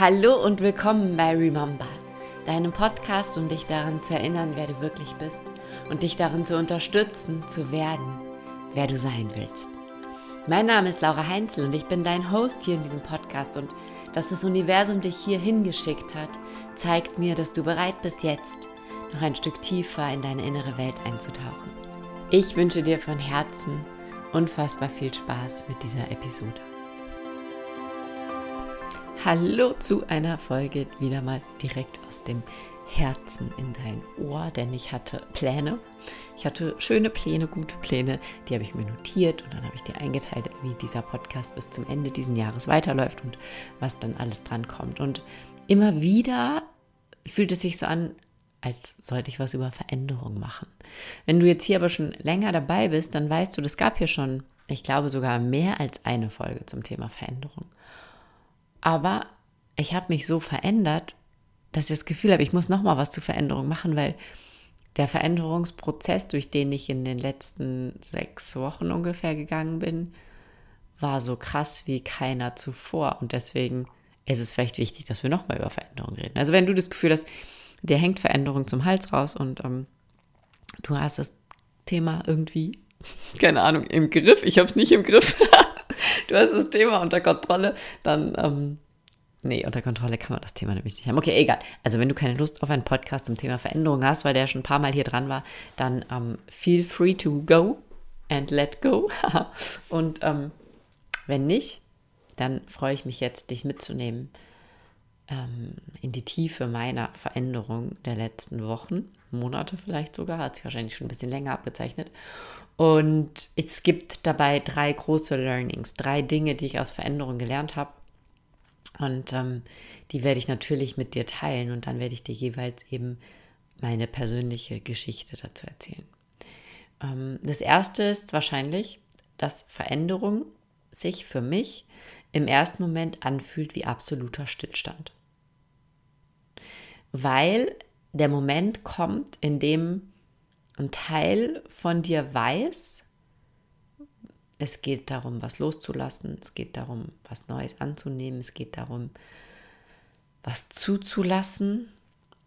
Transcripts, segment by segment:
Hallo und willkommen bei Remember, deinem Podcast, um dich daran zu erinnern, wer du wirklich bist und dich darin zu unterstützen, zu werden, wer du sein willst. Mein Name ist Laura Heinzel und ich bin dein Host hier in diesem Podcast und dass das Universum dich hier hingeschickt hat, zeigt mir, dass du bereit bist, jetzt noch ein Stück tiefer in deine innere Welt einzutauchen. Ich wünsche dir von Herzen unfassbar viel Spaß mit dieser Episode. Hallo zu einer Folge wieder mal direkt aus dem Herzen in dein Ohr, denn ich hatte Pläne. Ich hatte schöne Pläne, gute Pläne, die habe ich mir notiert und dann habe ich dir eingeteilt, wie dieser Podcast bis zum Ende dieses Jahres weiterläuft und was dann alles dran kommt. Und immer wieder fühlt es sich so an, als sollte ich was über Veränderung machen. Wenn du jetzt hier aber schon länger dabei bist, dann weißt du, das gab hier schon, ich glaube sogar mehr als eine Folge zum Thema Veränderung. Aber ich habe mich so verändert, dass ich das Gefühl habe, ich muss noch mal was zur Veränderung machen, weil der Veränderungsprozess, durch den ich in den letzten sechs Wochen ungefähr gegangen bin, war so krass wie keiner zuvor. Und deswegen ist es vielleicht wichtig, dass wir noch mal über Veränderung reden. Also wenn du das Gefühl hast, dir hängt Veränderung zum Hals raus und ähm, du hast das Thema irgendwie, keine Ahnung, im Griff, ich habe es nicht im Griff, du hast das Thema unter Kontrolle, dann, ähm, nee, unter Kontrolle kann man das Thema nämlich nicht haben. Okay, egal. Also wenn du keine Lust auf einen Podcast zum Thema Veränderung hast, weil der schon ein paar Mal hier dran war, dann ähm, feel free to go and let go. Und ähm, wenn nicht, dann freue ich mich jetzt, dich mitzunehmen ähm, in die Tiefe meiner Veränderung der letzten Wochen, Monate vielleicht sogar, hat sich wahrscheinlich schon ein bisschen länger abgezeichnet. Und es gibt dabei drei große Learnings, drei Dinge, die ich aus Veränderung gelernt habe. Und ähm, die werde ich natürlich mit dir teilen und dann werde ich dir jeweils eben meine persönliche Geschichte dazu erzählen. Ähm, das erste ist wahrscheinlich, dass Veränderung sich für mich im ersten Moment anfühlt wie absoluter Stillstand. Weil der Moment kommt, in dem ein Teil von dir weiß, es geht darum, was loszulassen, es geht darum, was Neues anzunehmen, es geht darum, was zuzulassen.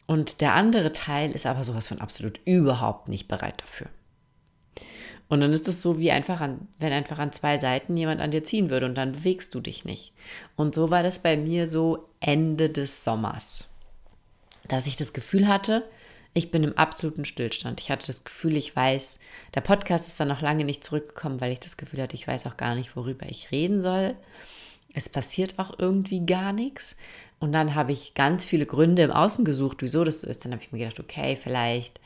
Und der andere Teil ist aber sowas von absolut überhaupt nicht bereit dafür. Und dann ist es so wie einfach an, wenn einfach an zwei Seiten jemand an dir ziehen würde und dann bewegst du dich nicht. Und so war das bei mir so Ende des Sommers, dass ich das Gefühl hatte, ich bin im absoluten Stillstand. Ich hatte das Gefühl, ich weiß, der Podcast ist dann noch lange nicht zurückgekommen, weil ich das Gefühl hatte, ich weiß auch gar nicht, worüber ich reden soll. Es passiert auch irgendwie gar nichts. Und dann habe ich ganz viele Gründe im Außen gesucht, wieso das so ist. Dann habe ich mir gedacht, okay, vielleicht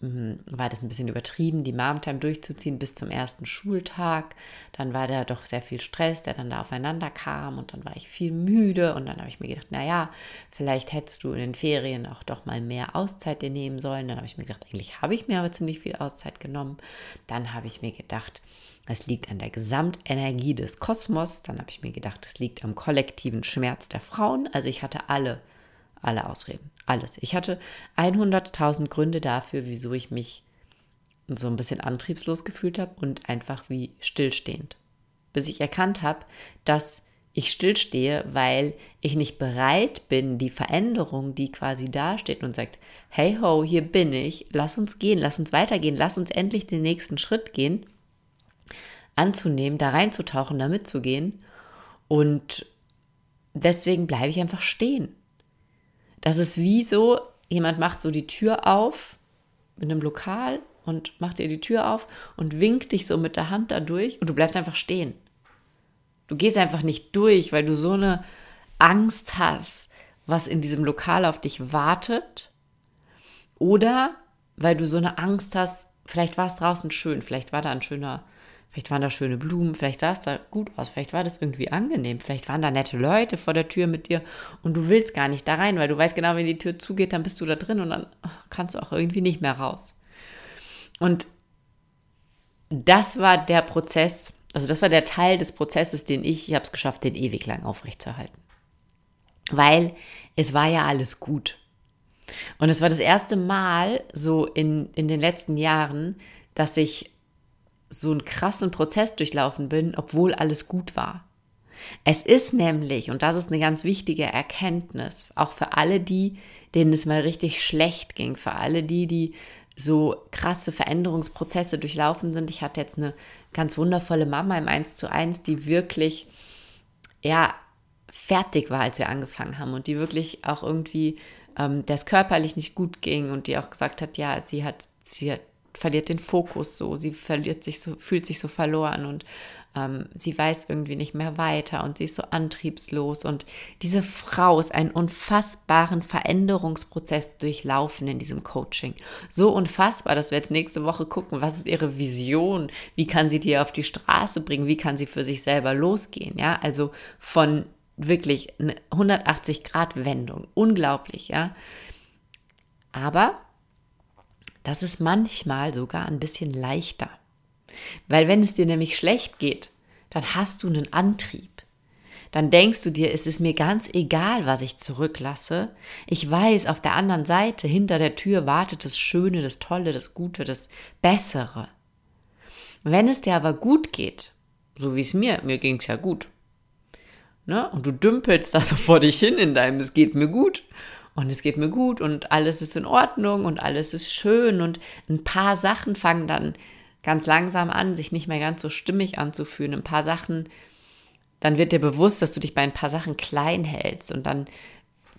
war das ein bisschen übertrieben, die Momtime durchzuziehen bis zum ersten Schultag. Dann war da doch sehr viel Stress, der dann da aufeinander kam und dann war ich viel müde und dann habe ich mir gedacht, naja, vielleicht hättest du in den Ferien auch doch mal mehr Auszeit dir nehmen sollen. Dann habe ich mir gedacht, eigentlich habe ich mir aber ziemlich viel Auszeit genommen. Dann habe ich mir gedacht, es liegt an der Gesamtenergie des Kosmos. Dann habe ich mir gedacht, es liegt am kollektiven Schmerz der Frauen. Also ich hatte alle alle Ausreden. Alles. Ich hatte 100.000 Gründe dafür, wieso ich mich so ein bisschen antriebslos gefühlt habe und einfach wie stillstehend. Bis ich erkannt habe, dass ich stillstehe, weil ich nicht bereit bin, die Veränderung, die quasi dasteht und sagt, hey ho, hier bin ich, lass uns gehen, lass uns weitergehen, lass uns endlich den nächsten Schritt gehen, anzunehmen, da reinzutauchen, da mitzugehen. Und deswegen bleibe ich einfach stehen. Das ist wie so, jemand macht so die Tür auf in einem Lokal und macht dir die Tür auf und winkt dich so mit der Hand da durch und du bleibst einfach stehen. Du gehst einfach nicht durch, weil du so eine Angst hast, was in diesem Lokal auf dich wartet. Oder weil du so eine Angst hast, vielleicht war es draußen schön, vielleicht war da ein schöner Vielleicht waren da schöne Blumen, vielleicht sah es da gut aus, vielleicht war das irgendwie angenehm, vielleicht waren da nette Leute vor der Tür mit dir und du willst gar nicht da rein, weil du weißt genau, wenn die Tür zugeht, dann bist du da drin und dann kannst du auch irgendwie nicht mehr raus. Und das war der Prozess, also das war der Teil des Prozesses, den ich, ich habe es geschafft, den ewig lang aufrechtzuerhalten. Weil es war ja alles gut. Und es war das erste Mal so in, in den letzten Jahren, dass ich so einen krassen Prozess durchlaufen bin, obwohl alles gut war. Es ist nämlich, und das ist eine ganz wichtige Erkenntnis, auch für alle die, denen es mal richtig schlecht ging, für alle die, die so krasse Veränderungsprozesse durchlaufen sind. Ich hatte jetzt eine ganz wundervolle Mama im 1 zu 1, die wirklich, ja, fertig war, als wir angefangen haben und die wirklich auch irgendwie, ähm, es körperlich nicht gut ging und die auch gesagt hat, ja, sie hat, sie hat, verliert den Fokus so, sie verliert sich so, fühlt sich so verloren und ähm, sie weiß irgendwie nicht mehr weiter und sie ist so antriebslos. Und diese Frau ist einen unfassbaren Veränderungsprozess durchlaufen in diesem Coaching. So unfassbar, dass wir jetzt nächste Woche gucken, was ist ihre Vision, wie kann sie die auf die Straße bringen, wie kann sie für sich selber losgehen. Ja, also von wirklich eine 180-Grad-Wendung. Unglaublich, ja. Aber das ist manchmal sogar ein bisschen leichter. Weil wenn es dir nämlich schlecht geht, dann hast du einen Antrieb. Dann denkst du dir, es ist mir ganz egal, was ich zurücklasse. Ich weiß, auf der anderen Seite, hinter der Tür wartet das Schöne, das Tolle, das Gute, das Bessere. Wenn es dir aber gut geht, so wie es mir, mir ging es ja gut, ne? und du dümpelst da so vor dich hin in deinem, es geht mir gut, und es geht mir gut und alles ist in Ordnung und alles ist schön und ein paar Sachen fangen dann ganz langsam an, sich nicht mehr ganz so stimmig anzufühlen. Ein paar Sachen, dann wird dir bewusst, dass du dich bei ein paar Sachen klein hältst und dann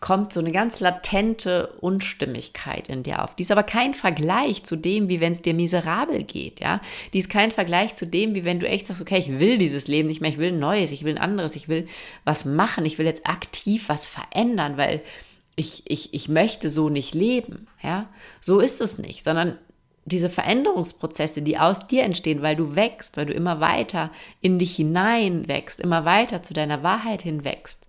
kommt so eine ganz latente Unstimmigkeit in dir auf. Die ist aber kein Vergleich zu dem, wie wenn es dir miserabel geht, ja. Die ist kein Vergleich zu dem, wie wenn du echt sagst, okay, ich will dieses Leben nicht mehr, ich will ein neues, ich will ein anderes, ich will was machen, ich will jetzt aktiv was verändern, weil ich, ich, ich möchte so nicht leben, ja. So ist es nicht, sondern diese Veränderungsprozesse, die aus dir entstehen, weil du wächst, weil du immer weiter in dich hinein wächst, immer weiter zu deiner Wahrheit hinwächst,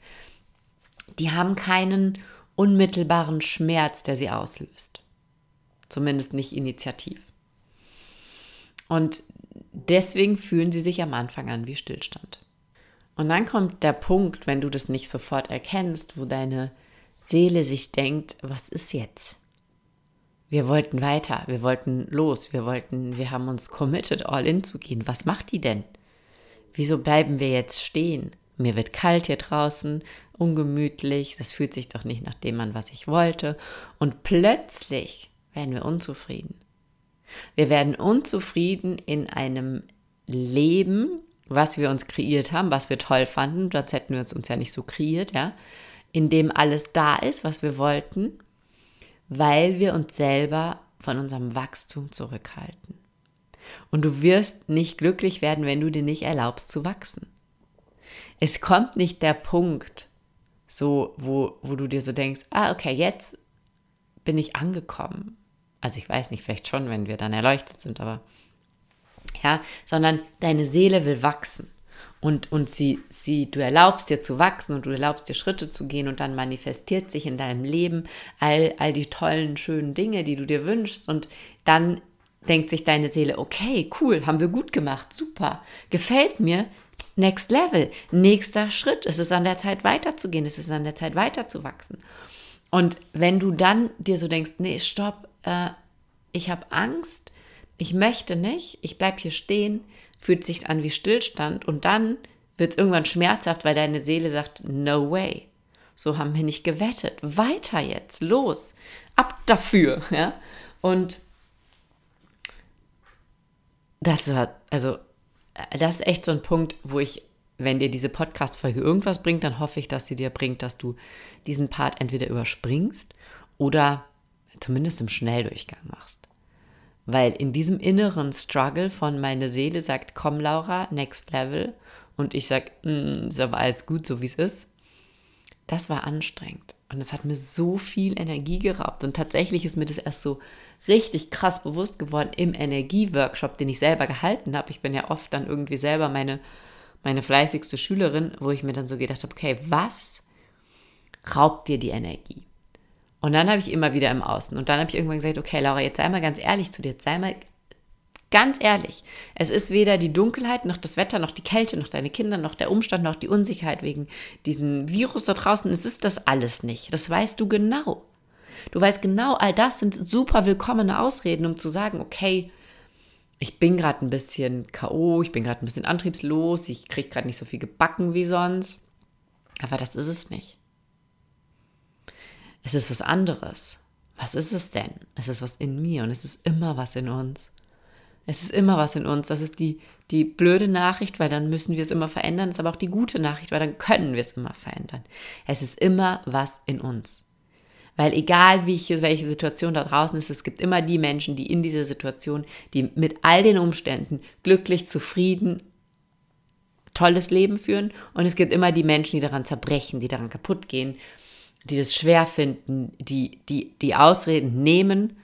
die haben keinen unmittelbaren Schmerz, der sie auslöst. Zumindest nicht initiativ. Und deswegen fühlen sie sich am Anfang an wie Stillstand. Und dann kommt der Punkt, wenn du das nicht sofort erkennst, wo deine Seele sich denkt, was ist jetzt? Wir wollten weiter, wir wollten los, wir wollten, wir haben uns committed, all in zu gehen. Was macht die denn? Wieso bleiben wir jetzt stehen? Mir wird kalt hier draußen, ungemütlich, das fühlt sich doch nicht nach dem an, was ich wollte. Und plötzlich werden wir unzufrieden. Wir werden unzufrieden in einem Leben, was wir uns kreiert haben, was wir toll fanden, das hätten wir uns ja nicht so kreiert, ja, in dem alles da ist, was wir wollten weil wir uns selber von unserem Wachstum zurückhalten. Und du wirst nicht glücklich werden, wenn du dir nicht erlaubst zu wachsen. Es kommt nicht der Punkt, so, wo, wo du dir so denkst, ah, okay, jetzt bin ich angekommen. Also ich weiß nicht, vielleicht schon, wenn wir dann erleuchtet sind, aber ja, sondern deine Seele will wachsen und, und sie, sie, du erlaubst dir zu wachsen und du erlaubst dir Schritte zu gehen und dann manifestiert sich in deinem Leben all, all die tollen, schönen Dinge, die du dir wünschst und dann denkt sich deine Seele, okay, cool, haben wir gut gemacht, super, gefällt mir, next level, nächster Schritt, es ist an der Zeit weiterzugehen, es ist an der Zeit weiterzuwachsen. Und wenn du dann dir so denkst, nee, stopp, äh, ich habe Angst, ich möchte nicht, ich bleibe hier stehen, fühlt sich an wie Stillstand und dann wird es irgendwann schmerzhaft, weil deine Seele sagt, no way. So haben wir nicht gewettet. Weiter jetzt, los, ab dafür, ja. Und das war, also, das ist echt so ein Punkt, wo ich, wenn dir diese Podcast-Folge irgendwas bringt, dann hoffe ich, dass sie dir bringt, dass du diesen Part entweder überspringst oder zumindest im Schnelldurchgang machst. Weil in diesem inneren Struggle von meine Seele sagt, komm Laura, next level. Und ich sage, mm, ist aber alles gut, so wie es ist. Das war anstrengend. Und es hat mir so viel Energie geraubt. Und tatsächlich ist mir das erst so richtig krass bewusst geworden im Energieworkshop, den ich selber gehalten habe. Ich bin ja oft dann irgendwie selber meine, meine fleißigste Schülerin, wo ich mir dann so gedacht habe, okay, was raubt dir die Energie? Und dann habe ich immer wieder im Außen. Und dann habe ich irgendwann gesagt, okay, Laura, jetzt sei mal ganz ehrlich zu dir, jetzt sei mal ganz ehrlich. Es ist weder die Dunkelheit, noch das Wetter, noch die Kälte, noch deine Kinder, noch der Umstand, noch die Unsicherheit wegen diesem Virus da draußen. Es ist das alles nicht. Das weißt du genau. Du weißt genau, all das sind super willkommene Ausreden, um zu sagen, okay, ich bin gerade ein bisschen K.O., ich bin gerade ein bisschen antriebslos, ich kriege gerade nicht so viel gebacken wie sonst. Aber das ist es nicht. Es ist was anderes. Was ist es denn? Es ist was in mir und es ist immer was in uns. Es ist immer was in uns. Das ist die, die blöde Nachricht, weil dann müssen wir es immer verändern. Das ist aber auch die gute Nachricht, weil dann können wir es immer verändern. Es ist immer was in uns. Weil egal wie ich, welche Situation da draußen ist, es gibt immer die Menschen, die in dieser Situation, die mit all den Umständen glücklich, zufrieden, tolles Leben führen. Und es gibt immer die Menschen, die daran zerbrechen, die daran kaputt gehen, die das schwer finden, die, die, die Ausreden nehmen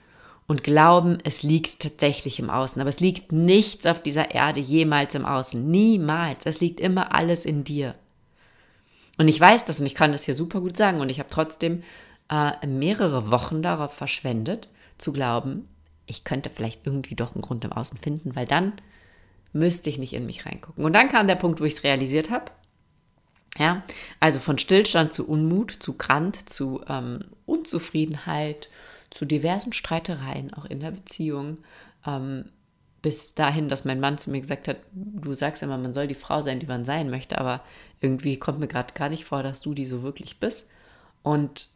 und glauben, es liegt tatsächlich im Außen. Aber es liegt nichts auf dieser Erde jemals im Außen. Niemals. Es liegt immer alles in dir. Und ich weiß das und ich kann das hier super gut sagen. Und ich habe trotzdem äh, mehrere Wochen darauf verschwendet, zu glauben, ich könnte vielleicht irgendwie doch einen Grund im Außen finden, weil dann müsste ich nicht in mich reingucken. Und dann kam der Punkt, wo ich es realisiert habe. Ja, also von Stillstand zu Unmut, zu Krant, zu ähm, Unzufriedenheit, zu diversen Streitereien, auch in der Beziehung, ähm, bis dahin, dass mein Mann zu mir gesagt hat, du sagst immer, man soll die Frau sein, die man sein möchte, aber irgendwie kommt mir gerade gar nicht vor, dass du die so wirklich bist. Und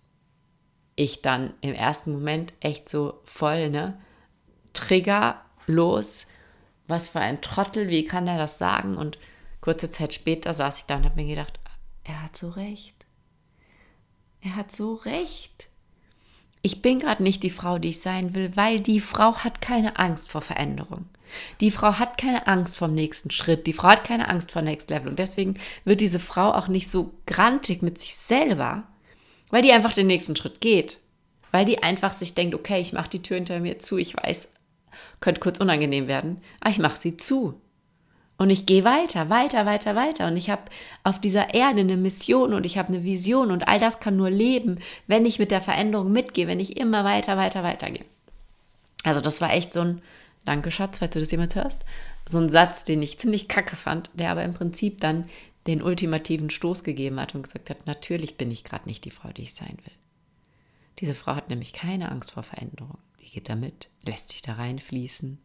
ich dann im ersten Moment echt so voll, ne, triggerlos, was für ein Trottel, wie kann er das sagen? Und kurze Zeit später saß ich da und habe mir gedacht, er hat so recht. Er hat so recht ich bin gerade nicht die Frau, die ich sein will, weil die Frau hat keine Angst vor Veränderung. Die Frau hat keine Angst vom nächsten Schritt. Die Frau hat keine Angst vor Next Level. Und deswegen wird diese Frau auch nicht so grantig mit sich selber, weil die einfach den nächsten Schritt geht. Weil die einfach sich denkt, okay, ich mache die Tür hinter mir zu. Ich weiß, könnte kurz unangenehm werden, aber ich mache sie zu. Und ich gehe weiter, weiter, weiter, weiter. Und ich habe auf dieser Erde eine Mission und ich habe eine Vision und all das kann nur leben, wenn ich mit der Veränderung mitgehe, wenn ich immer weiter, weiter, weiter gehe. Also das war echt so ein, danke Schatz, falls du das jemals hörst, so ein Satz, den ich ziemlich kacke fand, der aber im Prinzip dann den ultimativen Stoß gegeben hat und gesagt hat, natürlich bin ich gerade nicht die Frau, die ich sein will. Diese Frau hat nämlich keine Angst vor Veränderung. Die geht damit, lässt sich da reinfließen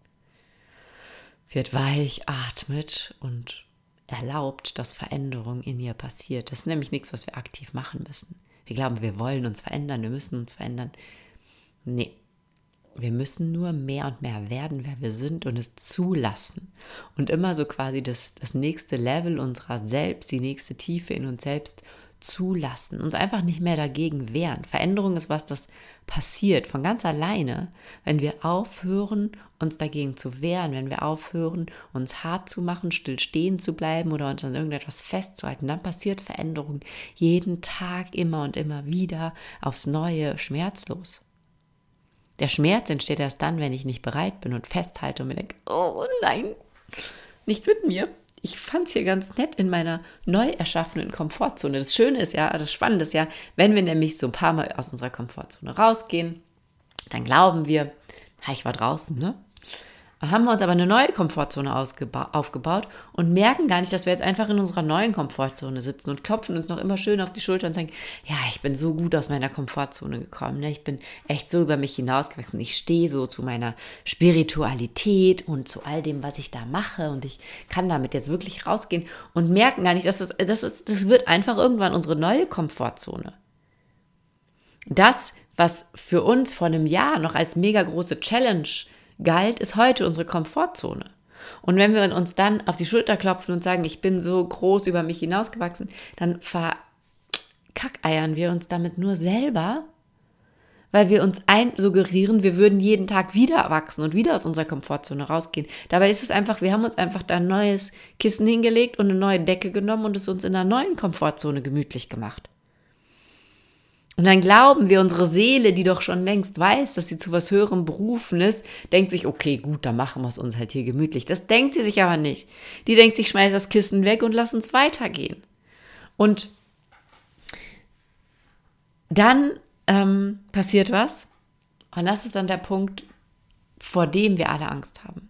wird weich, atmet und erlaubt, dass Veränderung in ihr passiert. Das ist nämlich nichts, was wir aktiv machen müssen. Wir glauben, wir wollen uns verändern, wir müssen uns verändern. Nee, wir müssen nur mehr und mehr werden, wer wir sind und es zulassen. Und immer so quasi das, das nächste Level unserer selbst, die nächste Tiefe in uns selbst zulassen, uns einfach nicht mehr dagegen wehren. Veränderung ist was, das passiert von ganz alleine, wenn wir aufhören, uns dagegen zu wehren, wenn wir aufhören, uns hart zu machen, still stehen zu bleiben oder uns an irgendetwas festzuhalten, dann passiert Veränderung jeden Tag immer und immer wieder aufs Neue schmerzlos. Der Schmerz entsteht erst dann, wenn ich nicht bereit bin und festhalte und mir denke, oh nein, nicht mit mir ich fand es hier ganz nett in meiner neu erschaffenen Komfortzone. Das Schöne ist ja, das Spannende ist ja, wenn wir nämlich so ein paar Mal aus unserer Komfortzone rausgehen, dann glauben wir, ich war draußen, ne? Haben wir uns aber eine neue Komfortzone aufgebaut und merken gar nicht, dass wir jetzt einfach in unserer neuen Komfortzone sitzen und klopfen uns noch immer schön auf die Schulter und sagen, ja, ich bin so gut aus meiner Komfortzone gekommen, ne? ich bin echt so über mich hinausgewachsen, ich stehe so zu meiner Spiritualität und zu all dem, was ich da mache und ich kann damit jetzt wirklich rausgehen und merken gar nicht, dass das, das, ist, das wird einfach irgendwann unsere neue Komfortzone. Das, was für uns vor einem Jahr noch als mega große Challenge galt, ist heute unsere Komfortzone. Und wenn wir uns dann auf die Schulter klopfen und sagen, ich bin so groß über mich hinausgewachsen, dann verkackeiern wir uns damit nur selber, weil wir uns einsuggerieren, wir würden jeden Tag wieder wachsen und wieder aus unserer Komfortzone rausgehen. Dabei ist es einfach, wir haben uns einfach da ein neues Kissen hingelegt und eine neue Decke genommen und es uns in einer neuen Komfortzone gemütlich gemacht. Und dann glauben wir, unsere Seele, die doch schon längst weiß, dass sie zu was Höherem berufen ist, denkt sich, okay, gut, dann machen wir es uns halt hier gemütlich. Das denkt sie sich aber nicht. Die denkt sich, schmeiß das Kissen weg und lass uns weitergehen. Und dann ähm, passiert was. Und das ist dann der Punkt, vor dem wir alle Angst haben.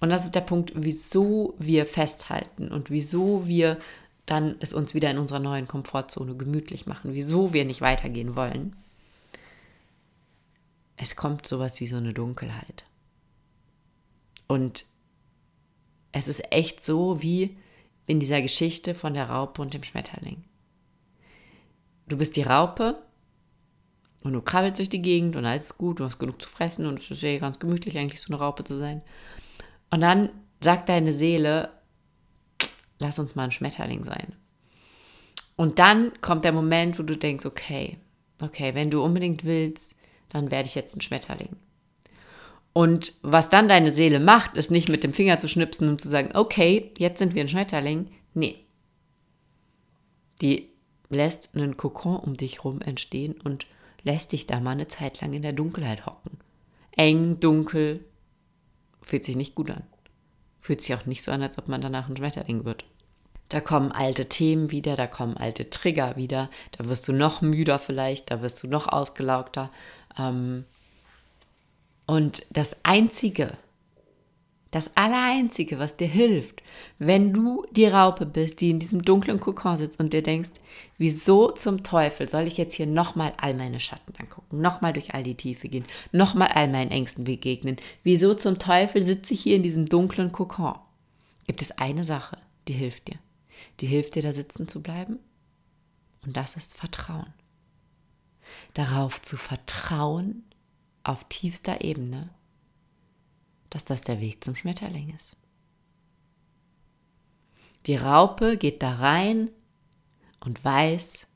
Und das ist der Punkt, wieso wir festhalten und wieso wir dann es uns wieder in unserer neuen Komfortzone gemütlich machen, wieso wir nicht weitergehen wollen. Es kommt sowas wie so eine Dunkelheit. Und Es ist echt so wie in dieser Geschichte von der Raupe und dem Schmetterling. Du bist die Raupe und du krabbelst durch die Gegend und alles ist gut, du hast genug zu fressen und es ist ja ganz gemütlich eigentlich so eine Raupe zu sein. Und dann sagt deine Seele, lass uns mal ein Schmetterling sein. Und dann kommt der Moment, wo du denkst, okay, okay, wenn du unbedingt willst, dann werde ich jetzt ein Schmetterling. Und was dann deine Seele macht, ist nicht mit dem Finger zu schnipsen und zu sagen, okay, jetzt sind wir ein Schmetterling. Nee. Die lässt einen Kokon um dich rum entstehen und lässt dich da mal eine Zeit lang in der Dunkelheit hocken. Eng, dunkel, fühlt sich nicht gut an. Fühlt sich auch nicht so an, als ob man danach ein Schmetterling wird. Da kommen alte Themen wieder, da kommen alte Trigger wieder, da wirst du noch müder vielleicht, da wirst du noch ausgelaugter. Ähm, und das Einzige, das Allereinzige, was dir hilft, wenn du die Raupe bist, die in diesem dunklen Kokon sitzt und dir denkst, wieso zum Teufel soll ich jetzt hier nochmal all meine Schatten angucken, nochmal durch all die Tiefe gehen, nochmal all meinen Ängsten begegnen, wieso zum Teufel sitze ich hier in diesem dunklen Kokon? Gibt es eine Sache, die hilft dir die hilft dir, da sitzen zu bleiben. Und das ist Vertrauen. Darauf zu vertrauen, auf tiefster Ebene, dass das der Weg zum Schmetterling ist. Die Raupe geht da rein und weiß,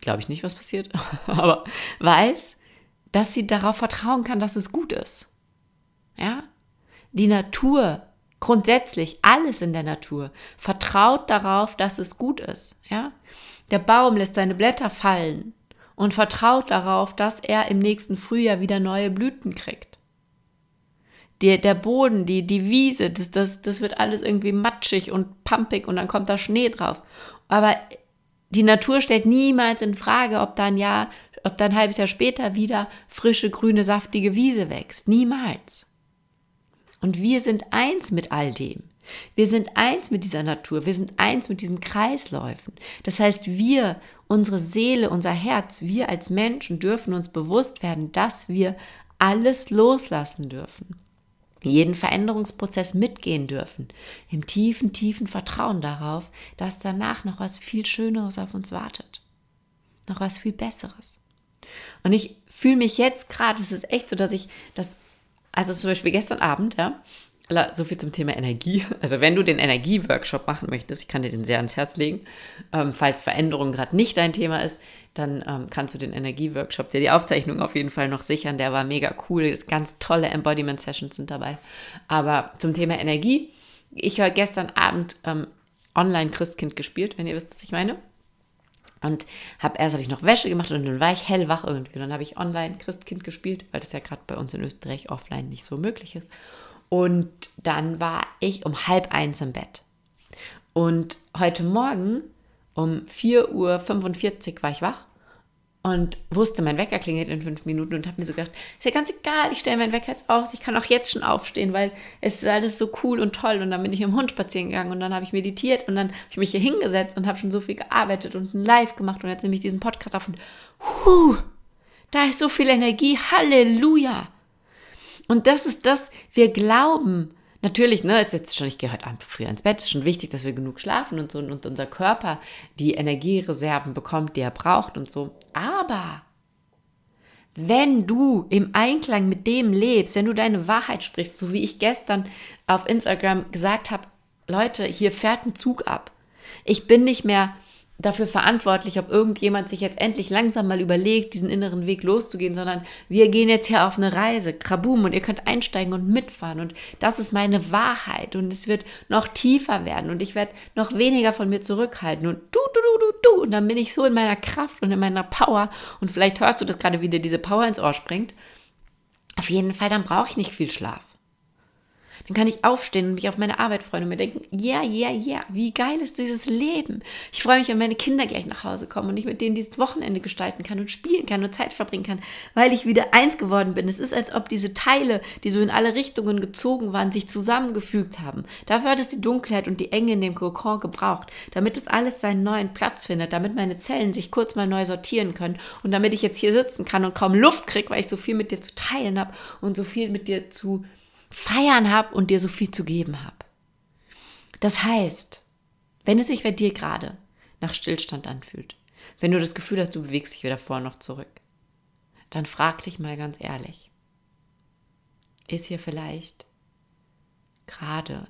glaube ich nicht, was passiert, aber weiß, dass sie darauf vertrauen kann, dass es gut ist. Ja? Die Natur Grundsätzlich alles in der Natur vertraut darauf, dass es gut ist. Ja? Der Baum lässt seine Blätter fallen und vertraut darauf, dass er im nächsten Frühjahr wieder neue Blüten kriegt. Der, der Boden, die, die Wiese, das, das, das wird alles irgendwie matschig und pampig und dann kommt da Schnee drauf. Aber die Natur stellt niemals in Frage, ob dann ja, ob dann ein halbes Jahr später wieder frische, grüne, saftige Wiese wächst. Niemals. Und wir sind eins mit all dem. Wir sind eins mit dieser Natur, wir sind eins mit diesen Kreisläufen. Das heißt, wir, unsere Seele, unser Herz, wir als Menschen dürfen uns bewusst werden, dass wir alles loslassen dürfen. Jeden Veränderungsprozess mitgehen dürfen. Im tiefen, tiefen Vertrauen darauf, dass danach noch was viel Schöneres auf uns wartet. Noch was viel Besseres. Und ich fühle mich jetzt gerade, es ist echt so, dass ich das also zum Beispiel gestern Abend, ja, so viel zum Thema Energie. Also wenn du den Energieworkshop machen möchtest, ich kann dir den sehr ans Herz legen. Ähm, falls Veränderung gerade nicht dein Thema ist, dann ähm, kannst du den Energieworkshop dir die Aufzeichnung auf jeden Fall noch sichern. Der war mega cool. Ganz tolle Embodiment-Sessions sind dabei. Aber zum Thema Energie, ich habe gestern Abend ähm, online Christkind gespielt, wenn ihr wisst, was ich meine. Und habe erst habe ich noch Wäsche gemacht und dann war ich hellwach irgendwie. Dann habe ich online Christkind gespielt, weil das ja gerade bei uns in Österreich offline nicht so möglich ist. Und dann war ich um halb eins im Bett. Und heute Morgen um 4.45 Uhr war ich wach und wusste, mein Wecker klingelt in fünf Minuten und habe mir so gedacht, ist ja ganz egal, ich stelle meinen Wecker jetzt aus, ich kann auch jetzt schon aufstehen, weil es ist alles so cool und toll. Und dann bin ich dem Hund spazieren gegangen und dann habe ich meditiert und dann habe ich mich hier hingesetzt und habe schon so viel gearbeitet und ein Live gemacht und jetzt nehme ich diesen Podcast auf und huh, da ist so viel Energie, Halleluja. Und das ist das, wir glauben, Natürlich, ne, ist jetzt schon, ich gehe heute Abend früher ins Bett, ist schon wichtig, dass wir genug schlafen und so und unser Körper die Energiereserven bekommt, die er braucht und so. Aber wenn du im Einklang mit dem lebst, wenn du deine Wahrheit sprichst, so wie ich gestern auf Instagram gesagt habe, Leute, hier fährt ein Zug ab. Ich bin nicht mehr dafür verantwortlich, ob irgendjemand sich jetzt endlich langsam mal überlegt, diesen inneren Weg loszugehen, sondern wir gehen jetzt hier auf eine Reise, Krabum, und ihr könnt einsteigen und mitfahren. Und das ist meine Wahrheit. Und es wird noch tiefer werden und ich werde noch weniger von mir zurückhalten. Und du, du, du, du, du. Und dann bin ich so in meiner Kraft und in meiner Power. Und vielleicht hörst du das gerade, wie dir diese Power ins Ohr springt. Auf jeden Fall, dann brauche ich nicht viel Schlaf. Dann kann ich aufstehen und mich auf meine Arbeit freuen und mir denken, ja, ja, ja, wie geil ist dieses Leben. Ich freue mich, wenn meine Kinder gleich nach Hause kommen und ich mit denen dieses Wochenende gestalten kann und spielen kann und Zeit verbringen kann, weil ich wieder eins geworden bin. Es ist, als ob diese Teile, die so in alle Richtungen gezogen waren, sich zusammengefügt haben. Dafür hat es die Dunkelheit und die Enge in dem Kokon gebraucht, damit es alles seinen neuen Platz findet, damit meine Zellen sich kurz mal neu sortieren können und damit ich jetzt hier sitzen kann und kaum Luft kriege, weil ich so viel mit dir zu teilen habe und so viel mit dir zu feiern habe und dir so viel zu geben habe. Das heißt, wenn es sich bei dir gerade nach Stillstand anfühlt, wenn du das Gefühl hast, du bewegst dich weder vor noch zurück, dann frag dich mal ganz ehrlich, ist hier vielleicht gerade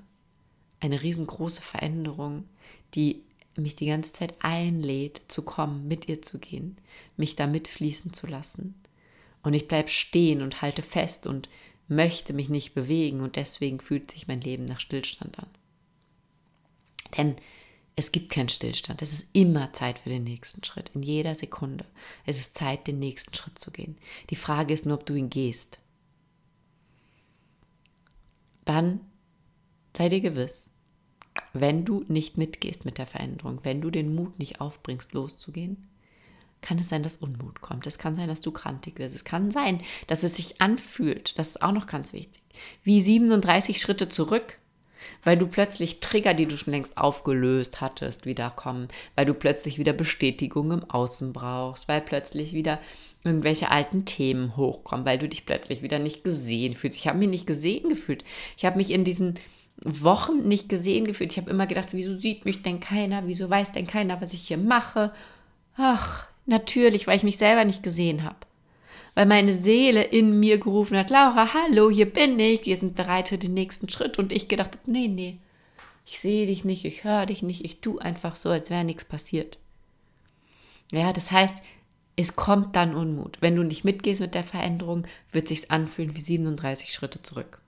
eine riesengroße Veränderung, die mich die ganze Zeit einlädt, zu kommen, mit ihr zu gehen, mich da mitfließen zu lassen. Und ich bleibe stehen und halte fest und möchte mich nicht bewegen und deswegen fühlt sich mein Leben nach Stillstand an. Denn es gibt keinen Stillstand. Es ist immer Zeit für den nächsten Schritt. In jeder Sekunde. Es ist Zeit, den nächsten Schritt zu gehen. Die Frage ist nur, ob du ihn gehst. Dann sei dir gewiss, wenn du nicht mitgehst mit der Veränderung, wenn du den Mut nicht aufbringst, loszugehen, kann es sein, dass Unmut kommt. Es kann sein, dass du krantig wirst. Es kann sein, dass es sich anfühlt. Das ist auch noch ganz wichtig. Wie 37 Schritte zurück, weil du plötzlich Trigger, die du schon längst aufgelöst hattest, wiederkommen, weil du plötzlich wieder Bestätigung im Außen brauchst, weil plötzlich wieder irgendwelche alten Themen hochkommen, weil du dich plötzlich wieder nicht gesehen fühlst. Ich habe mich nicht gesehen gefühlt. Ich habe mich in diesen Wochen nicht gesehen gefühlt. Ich habe immer gedacht, wieso sieht mich denn keiner? Wieso weiß denn keiner, was ich hier mache? Ach, natürlich, weil ich mich selber nicht gesehen habe. Weil meine Seele in mir gerufen hat, Laura, hallo, hier bin ich, wir sind bereit für den nächsten Schritt. Und ich gedacht, nee, nee, ich sehe dich nicht, ich höre dich nicht, ich tue einfach so, als wäre nichts passiert. Ja, das heißt, es kommt dann Unmut. Wenn du nicht mitgehst mit der Veränderung, wird sich's anfühlen wie 37 Schritte zurück.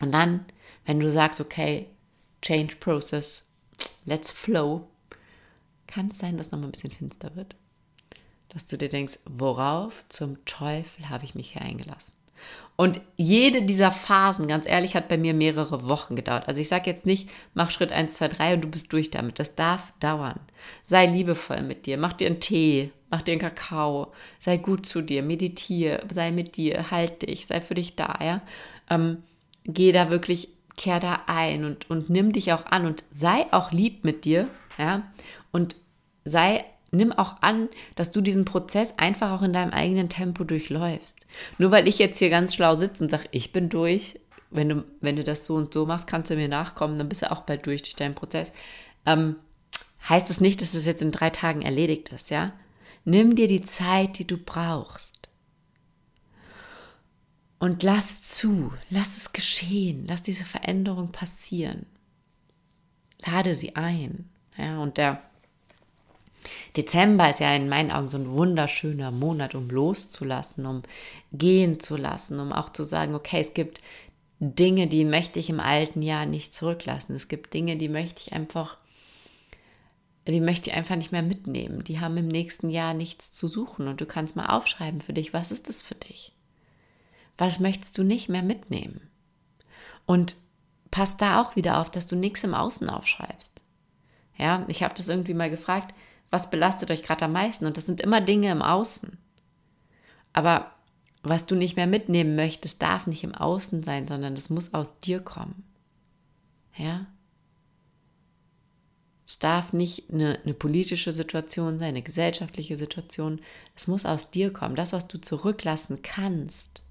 Und dann wenn du sagst, okay, Change Process, let's flow, kann es sein, dass noch mal ein bisschen finster wird. Dass du dir denkst, worauf zum Teufel habe ich mich hier eingelassen? Und jede dieser Phasen, ganz ehrlich, hat bei mir mehrere Wochen gedauert. Also ich sage jetzt nicht, mach Schritt 1, 2, 3 und du bist durch damit. Das darf dauern. Sei liebevoll mit dir, mach dir einen Tee, mach dir einen Kakao, sei gut zu dir, meditiere, sei mit dir, halt dich, sei für dich da, ja. Ähm, geh da wirklich kehr da ein und, und nimm dich auch an und sei auch lieb mit dir, ja, und sei, nimm auch an, dass du diesen Prozess einfach auch in deinem eigenen Tempo durchläufst. Nur weil ich jetzt hier ganz schlau sitze und sage, ich bin durch, wenn du, wenn du das so und so machst, kannst du mir nachkommen, dann bist du auch bald durch durch deinen Prozess. Ähm, heißt es das nicht, dass es jetzt in drei Tagen erledigt ist, ja? Nimm dir die Zeit, die du brauchst. Und lass zu, lass es geschehen, lass diese Veränderung passieren. Lade sie ein. Ja, und der Dezember ist ja in meinen Augen so ein wunderschöner Monat, um loszulassen, um gehen zu lassen, um auch zu sagen, okay, es gibt Dinge, die möchte ich im alten Jahr nicht zurücklassen. Es gibt Dinge, die möchte ich einfach, die möchte ich einfach nicht mehr mitnehmen. Die haben im nächsten Jahr nichts zu suchen. Und du kannst mal aufschreiben für dich, was ist das für dich? Was möchtest du nicht mehr mitnehmen? Und pass da auch wieder auf, dass du nichts im Außen aufschreibst. Ja, ich habe das irgendwie mal gefragt, was belastet euch gerade am meisten? Und das sind immer Dinge im Außen. Aber was du nicht mehr mitnehmen möchtest, darf nicht im Außen sein, sondern es muss aus dir kommen. Ja? Es darf nicht eine, eine, politische Situation sein, eine gesellschaftliche Situation. Es muss aus dir kommen. Das, was du zurücklassen kannst,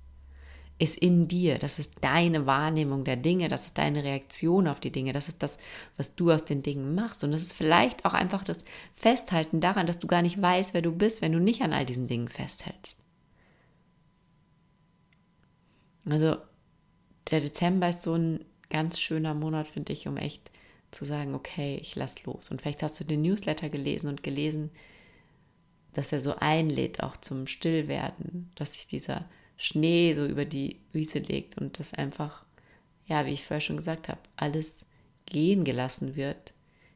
ist in dir. Das ist deine Wahrnehmung der Dinge, das ist deine Reaktion auf die Dinge, das ist das, was du aus den Dingen machst. Und das ist vielleicht auch einfach das Festhalten daran, dass du gar nicht weißt, wer du bist, wenn du nicht an all diesen Dingen festhältst. Also der Dezember ist so ein ganz schöner Monat, finde ich, um echt zu sagen, okay, ich lass los. Und vielleicht hast du den Newsletter gelesen und gelesen, dass er so einlädt, auch zum Stillwerden, dass sich dieser Schnee so über die Wiese legt und das einfach, ja, wie ich vorher schon gesagt habe, alles gehen gelassen wird,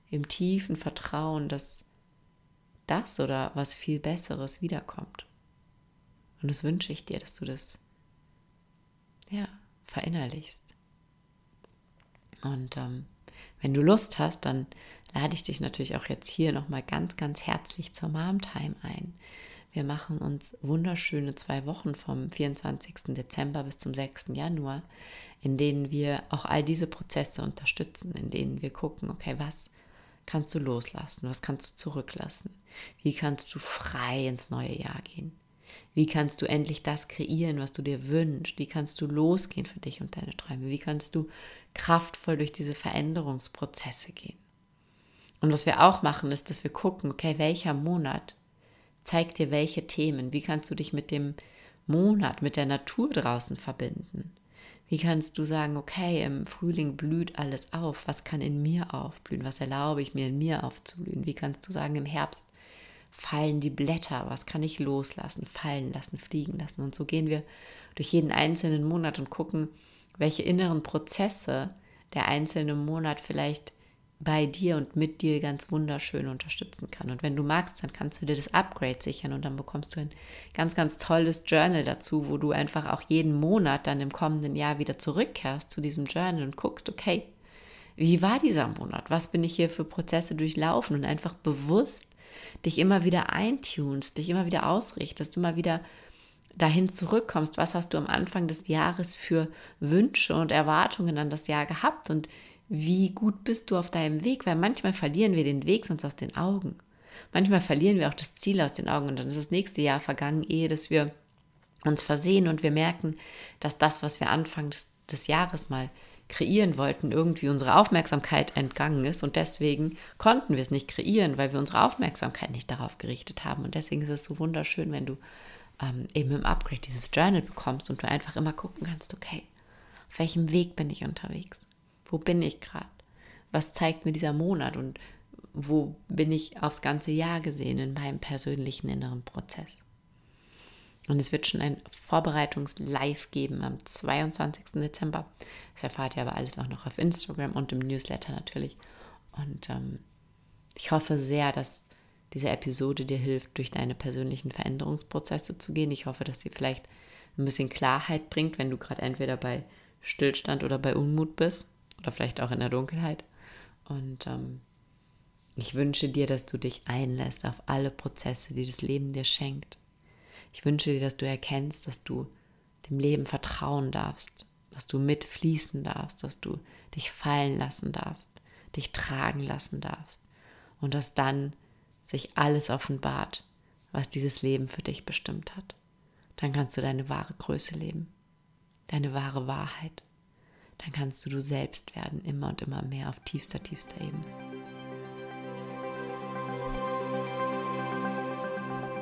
im tiefen Vertrauen, dass das oder was viel Besseres wiederkommt. Und das wünsche ich dir, dass du das, ja, verinnerlichst. Und ähm, wenn du Lust hast, dann lade ich dich natürlich auch jetzt hier nochmal ganz, ganz herzlich zur Mom Time ein. Wir machen uns wunderschöne zwei Wochen vom 24. Dezember bis zum 6. Januar, in denen wir auch all diese Prozesse unterstützen, in denen wir gucken, okay, was kannst du loslassen, was kannst du zurücklassen, wie kannst du frei ins neue Jahr gehen, Wie kannst du endlich das kreieren, was du dir wünschst? Wie kannst du losgehen für dich und deine Träume? Wie kannst du kraftvoll durch diese Veränderungsprozesse gehen? Und was wir auch machen, ist, dass wir gucken, okay, welcher Monat zeigt dir welche Themen? Wie kannst du dich mit dem Monat, mit der Natur draußen verbinden? Wie kannst du sagen, okay, im Frühling blüht alles auf, was kann in mir aufblühen, was erlaube ich mir in mir aufzublühen? Wie kannst du sagen, im Herbst fallen die Blätter, was kann ich loslassen, fallen lassen, fliegen lassen? Und so gehen wir durch jeden einzelnen Monat und gucken, welche inneren Prozesse der einzelne Monat vielleicht bei dir und mit dir ganz wunderschön unterstützen kann. Und wenn du magst, dann kannst du dir das Upgrade sichern und dann bekommst du ein ganz, ganz tolles Journal dazu, wo du einfach auch jeden Monat dann im kommenden Jahr wieder zurückkehrst zu diesem Journal und guckst, okay, wie war dieser Monat? Was bin ich hier für Prozesse durchlaufen? Und einfach bewusst dich immer wieder eintunst, dich immer wieder ausrichtest, immer wieder dahin zurückkommst, was hast du am Anfang des Jahres für Wünsche und Erwartungen an das Jahr gehabt und wie gut bist du auf deinem Weg, weil manchmal verlieren wir den Weg sonst aus den Augen. Manchmal verlieren wir auch das Ziel aus den Augen und dann ist das nächste Jahr vergangen, ehe dass wir uns versehen und wir merken, dass das, was wir Anfang des, des Jahres mal kreieren wollten, irgendwie unsere Aufmerksamkeit entgangen ist und deswegen konnten wir es nicht kreieren, weil wir unsere Aufmerksamkeit nicht darauf gerichtet haben. Und deswegen ist es so wunderschön, wenn du ähm, eben im Upgrade dieses Journal bekommst und du einfach immer gucken kannst, okay, auf welchem Weg bin ich unterwegs? Wo bin ich gerade? Was zeigt mir dieser Monat und wo bin ich aufs ganze Jahr gesehen in meinem persönlichen inneren Prozess? Und es wird schon ein Vorbereitungs-Live geben am 22. Dezember. Das erfahrt ihr aber alles auch noch auf Instagram und im Newsletter natürlich. Und ähm, ich hoffe sehr, dass diese Episode dir hilft, durch deine persönlichen Veränderungsprozesse zu gehen. Ich hoffe, dass sie vielleicht ein bisschen Klarheit bringt, wenn du gerade entweder bei Stillstand oder bei Unmut bist oder vielleicht auch in der Dunkelheit. Und ähm, ich wünsche dir, dass du dich einlässt auf alle Prozesse, die das Leben dir schenkt. Ich wünsche dir, dass du erkennst, dass du dem Leben vertrauen darfst, dass du mitfließen darfst, dass du dich fallen lassen darfst, dich tragen lassen darfst und dass dann sich alles offenbart, was dieses Leben für dich bestimmt hat. Dann kannst du deine wahre Größe leben, deine wahre Wahrheit dann kannst du du selbst werden, immer und immer mehr auf tiefster, tiefster Ebene.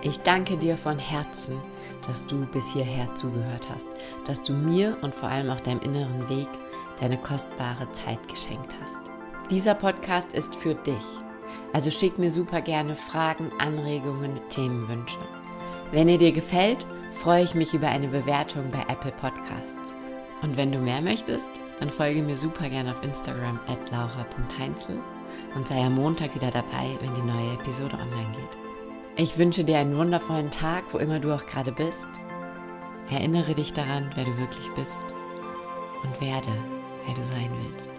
Ich danke dir von Herzen, dass du bis hierher zugehört hast, dass du mir und vor allem auch deinem inneren Weg deine kostbare Zeit geschenkt hast. Dieser Podcast ist für dich, also schick mir super gerne Fragen, Anregungen, Themenwünsche. Wenn er dir gefällt, freue ich mich über eine Bewertung bei Apple Podcasts. Und wenn du mehr möchtest, dann folge mir super gerne auf Instagram at laura.heinzel und sei am Montag wieder dabei, wenn die neue Episode online geht. Ich wünsche dir einen wundervollen Tag, wo immer du auch gerade bist. Erinnere dich daran, wer du wirklich bist und werde, wer du sein willst.